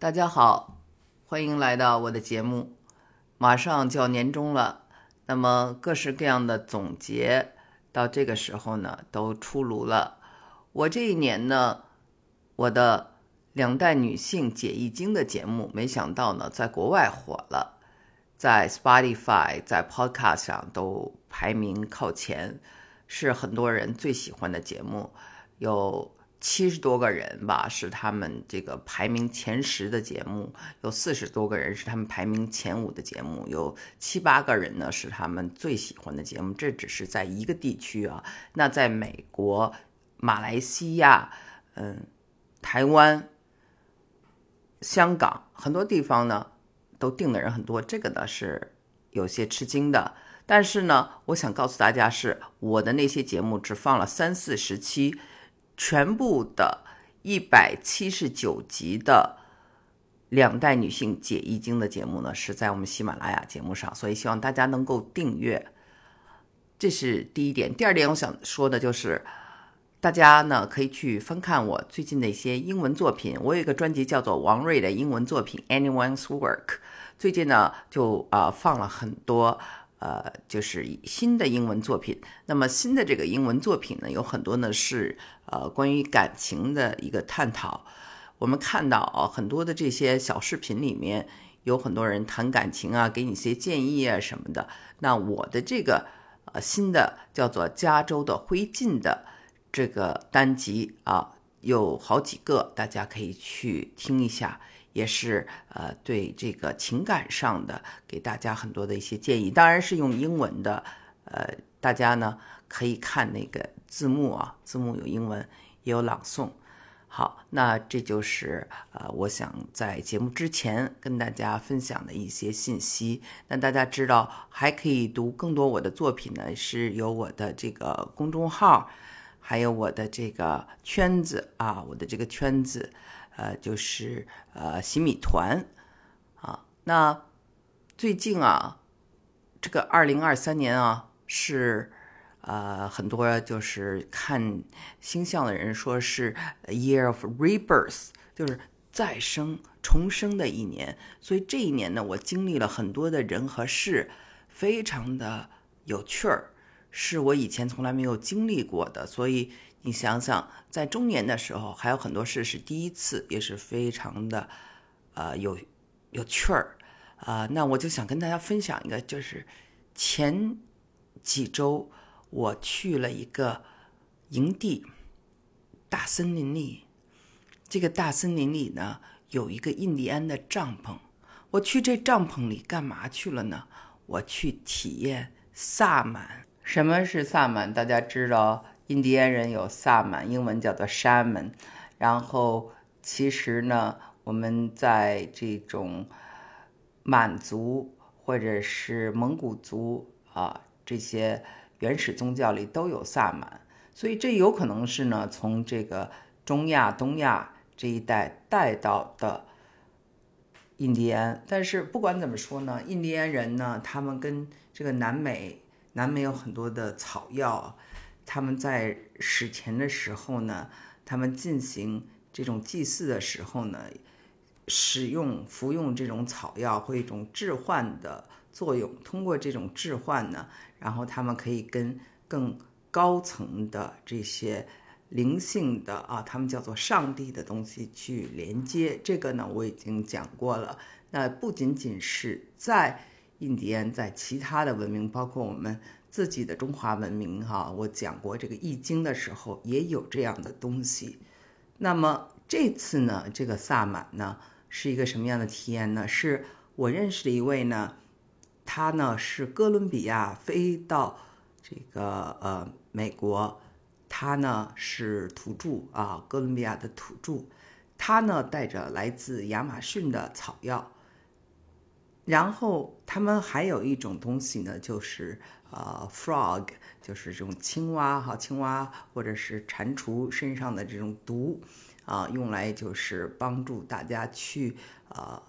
大家好，欢迎来到我的节目。马上就要年终了，那么各式各样的总结到这个时候呢都出炉了。我这一年呢，我的两代女性解易经的节目，没想到呢在国外火了，在 Spotify、在 Podcast 上都排名靠前，是很多人最喜欢的节目，有。七十多个人吧，是他们这个排名前十的节目；有四十多个人是他们排名前五的节目；有七八个人呢是他们最喜欢的节目。这只是在一个地区啊，那在美国、马来西亚、嗯、台湾、香港很多地方呢，都定的人很多。这个呢是有些吃惊的，但是呢，我想告诉大家，是我的那些节目只放了三四十期。全部的一百七十九集的两代女性解易经的节目呢，是在我们喜马拉雅节目上，所以希望大家能够订阅。这是第一点。第二点，我想说的就是，大家呢可以去翻看我最近的一些英文作品。我有一个专辑叫做王瑞的英文作品《Anyone's Work》，最近呢就啊放了很多。呃，就是新的英文作品。那么新的这个英文作品呢，有很多呢是呃关于感情的一个探讨。我们看到啊，很多的这些小视频里面有很多人谈感情啊，给你一些建议啊什么的。那我的这个呃新的叫做《加州的灰烬》的这个单集啊，有好几个，大家可以去听一下。也是呃，对这个情感上的给大家很多的一些建议，当然是用英文的，呃，大家呢可以看那个字幕啊，字幕有英文也有朗诵。好，那这就是呃，我想在节目之前跟大家分享的一些信息。那大家知道还可以读更多我的作品呢，是有我的这个公众号，还有我的这个圈子啊，我的这个圈子。呃，就是呃，洗米团啊。那最近啊，这个二零二三年啊，是呃很多就是看星象的人说是 year of rebirth，就是再生、重生的一年。所以这一年呢，我经历了很多的人和事，非常的有趣儿，是我以前从来没有经历过的。所以。你想想，在中年的时候，还有很多事是第一次，也是非常的，呃，有有趣儿啊。那我就想跟大家分享一个，就是前几周我去了一个营地，大森林里。这个大森林里呢，有一个印第安的帐篷。我去这帐篷里干嘛去了呢？我去体验萨满。什么是萨满？大家知道。印第安人有萨满，英文叫做 shaman。然后，其实呢，我们在这种满族或者是蒙古族啊这些原始宗教里都有萨满，所以这有可能是呢从这个中亚、东亚这一带带到的印第安。但是不管怎么说呢，印第安人呢，他们跟这个南美，南美有很多的草药。他们在史前的时候呢，他们进行这种祭祀的时候呢，使用服用这种草药会一种致幻的作用。通过这种致幻呢，然后他们可以跟更高层的这些灵性的啊，他们叫做上帝的东西去连接。这个呢，我已经讲过了。那不仅仅是在印第安，在其他的文明，包括我们。自己的中华文明，哈，我讲过这个《易经》的时候也有这样的东西。那么这次呢，这个萨满呢是一个什么样的体验呢？是我认识的一位呢，他呢是哥伦比亚飞到这个呃美国，他呢是土著啊，哥伦比亚的土著，他呢带着来自亚马逊的草药。然后他们还有一种东西呢，就是呃，frog，就是这种青蛙哈，青蛙或者是蟾蜍身上的这种毒，啊，用来就是帮助大家去呃，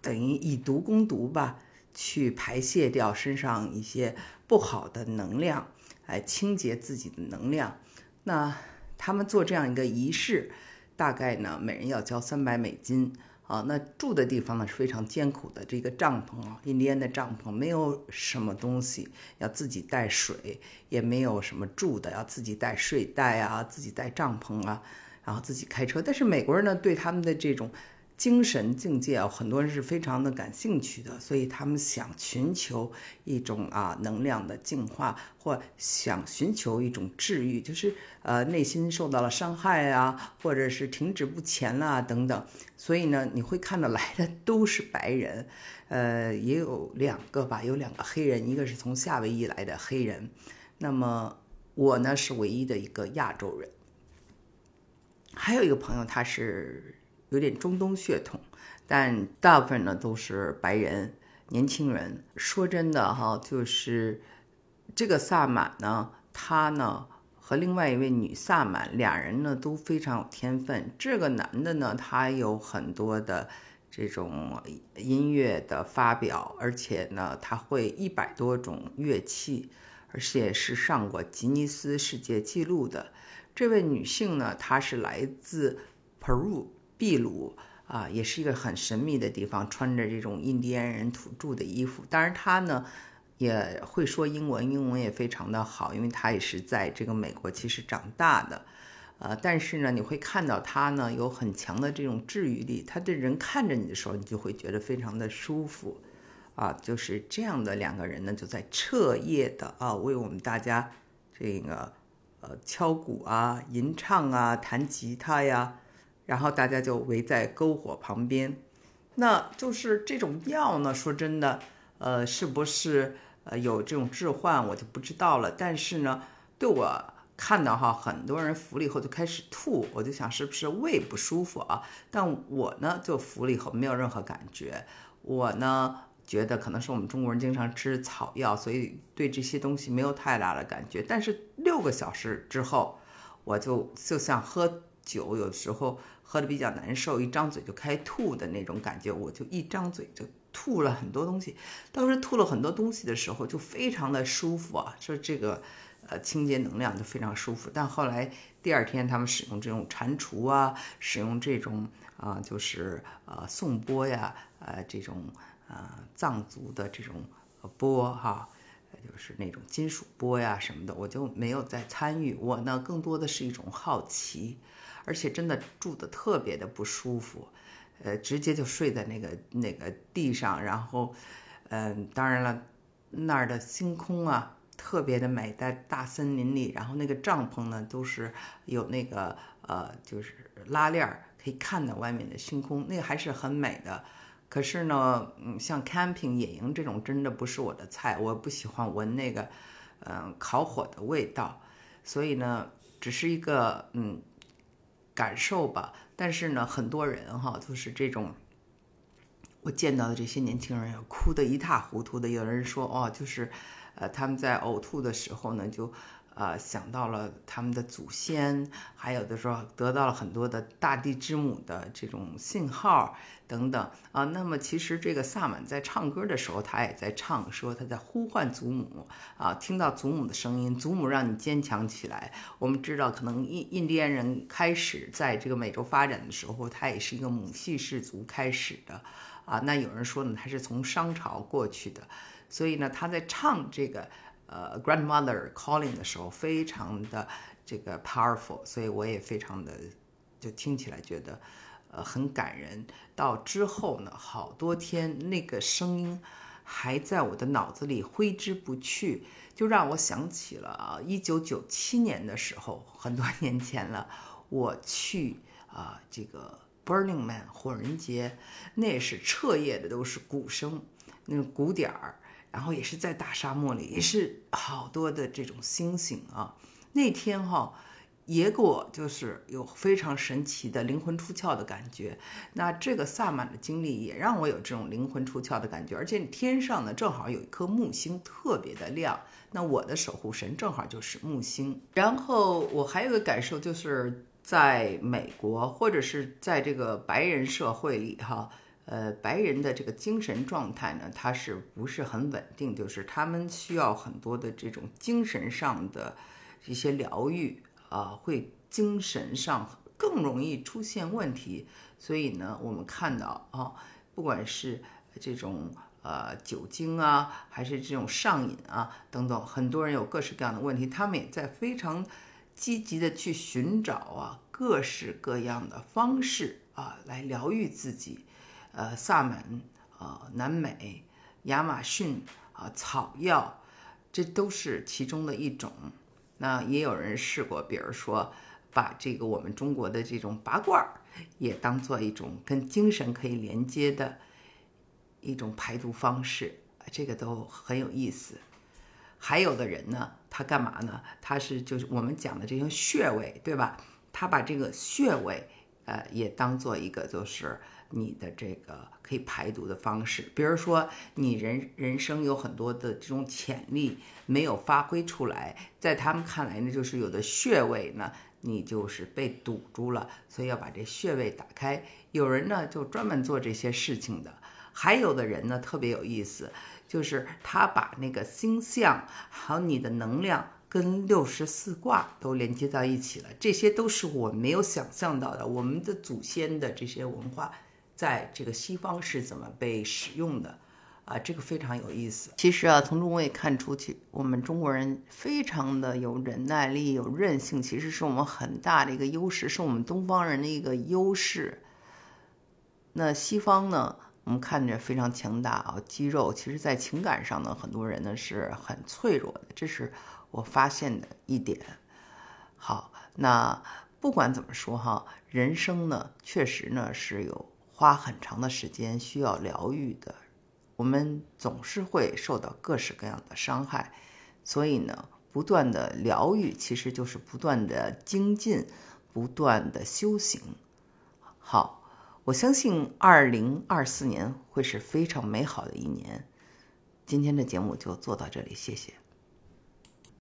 等于以毒攻毒吧，去排泄掉身上一些不好的能量，来清洁自己的能量。那他们做这样一个仪式，大概呢，每人要交三百美金。啊，那住的地方呢是非常艰苦的，这个帐篷啊，印第安的帐篷没有什么东西，要自己带水，也没有什么住的，要自己带睡袋啊，自己带帐篷啊，然后自己开车。但是美国人呢，对他们的这种。精神境界啊，很多人是非常的感兴趣的，所以他们想寻求一种啊能量的净化，或想寻求一种治愈，就是呃内心受到了伤害啊，或者是停止不前啦等等。所以呢，你会看到来的都是白人，呃，也有两个吧，有两个黑人，一个是从夏威夷来的黑人，那么我呢是唯一的一个亚洲人，还有一个朋友他是。有点中东血统，但大部分呢都是白人年轻人。说真的哈，就是这个萨满呢，他呢和另外一位女萨满，俩人呢都非常有天分。这个男的呢，他有很多的这种音乐的发表，而且呢他会一百多种乐器，而且是上过吉尼斯世界纪录的。这位女性呢，她是来自 Peru。秘鲁啊，也是一个很神秘的地方，穿着这种印第安人土著的衣服。当然，他呢也会说英文，英文也非常的好，因为他也是在这个美国其实长大的。呃，但是呢，你会看到他呢有很强的这种治愈力，他的人看着你的时候，你就会觉得非常的舒服啊。就是这样的两个人呢，就在彻夜的啊为我们大家这个呃敲鼓啊、吟唱啊、弹吉他呀。然后大家就围在篝火旁边，那就是这种药呢。说真的，呃，是不是呃有这种置换，我就不知道了。但是呢，对我看到哈，很多人服了以后就开始吐，我就想是不是胃不舒服啊？但我呢，就服了以后没有任何感觉。我呢，觉得可能是我们中国人经常吃草药，所以对这些东西没有太大的感觉。但是六个小时之后，我就就像喝酒，有时候。喝的比较难受，一张嘴就开吐的那种感觉，我就一张嘴就吐了很多东西。当时吐了很多东西的时候，就非常的舒服啊，说这个呃清洁能量就非常舒服。但后来第二天他们使用这种蟾蜍啊，使用这种啊就是呃颂钵呀，呃这种呃藏族的这种钵哈，是那种金属波呀什么的，我就没有再参与。我呢更多的是一种好奇。而且真的住的特别的不舒服，呃，直接就睡在那个那个地上，然后，嗯，当然了，那儿的星空啊，特别的美，在大森林里，然后那个帐篷呢，都是有那个呃，就是拉链儿，可以看到外面的星空，那个还是很美的。可是呢，嗯，像 camping 野营这种，真的不是我的菜，我不喜欢闻那个，嗯，烤火的味道，所以呢，只是一个嗯。感受吧，但是呢，很多人哈，就是这种我见到的这些年轻人，哭得一塌糊涂的。有人说，哦，就是，呃，他们在呕吐的时候呢，就。呃，想到了他们的祖先，还有的时候得到了很多的大地之母的这种信号等等啊。那么其实这个萨满在唱歌的时候，他也在唱，说他在呼唤祖母啊，听到祖母的声音，祖母让你坚强起来。我们知道，可能印印第安人开始在这个美洲发展的时候，他也是一个母系氏族开始的啊。那有人说呢，他是从商朝过去的，所以呢，他在唱这个。呃，grandmother calling 的时候非常的这个 powerful，所以我也非常的就听起来觉得呃很感人。到之后呢，好多天那个声音还在我的脑子里挥之不去，就让我想起了啊，一九九七年的时候，很多年前了，我去啊这个 Burning Man 火人节，那是彻夜的都是鼓声，那种鼓点儿。然后也是在大沙漠里，也是好多的这种星星啊。那天哈，也给我就是有非常神奇的灵魂出窍的感觉。那这个萨满的经历也让我有这种灵魂出窍的感觉。而且你天上呢，正好有一颗木星，特别的亮。那我的守护神正好就是木星。然后我还有个感受，就是在美国或者是在这个白人社会里哈。呃，白人的这个精神状态呢，他是不是很稳定？就是他们需要很多的这种精神上的一些疗愈啊，会精神上更容易出现问题。所以呢，我们看到啊，不管是这种呃酒精啊，还是这种上瘾啊等等，很多人有各式各样的问题，他们也在非常积极的去寻找啊各式各样的方式啊来疗愈自己。呃，萨满啊，南美、亚马逊啊，草药，这都是其中的一种。那也有人试过，比如说把这个我们中国的这种拔罐儿，也当做一种跟精神可以连接的一种排毒方式，这个都很有意思。还有的人呢，他干嘛呢？他是就是我们讲的这些穴位，对吧？他把这个穴位，呃，也当做一个就是。你的这个可以排毒的方式，比如说你人人生有很多的这种潜力没有发挥出来，在他们看来呢，就是有的穴位呢，你就是被堵住了，所以要把这穴位打开。有人呢就专门做这些事情的，还有的人呢特别有意思，就是他把那个星象还有你的能量跟六十四卦都连接到一起了，这些都是我没有想象到的，我们的祖先的这些文化。在这个西方是怎么被使用的啊？这个非常有意思。其实啊，从中我也看出，去我们中国人非常的有忍耐力、有韧性，其实是我们很大的一个优势，是我们东方人的一个优势。那西方呢，我们看着非常强大啊，肌肉。其实，在情感上呢，很多人呢是很脆弱的，这是我发现的一点。好，那不管怎么说哈，人生呢，确实呢是有。花很长的时间需要疗愈的，我们总是会受到各式各样的伤害，所以呢，不断的疗愈其实就是不断的精进，不断的修行。好，我相信二零二四年会是非常美好的一年。今天的节目就做到这里，谢谢。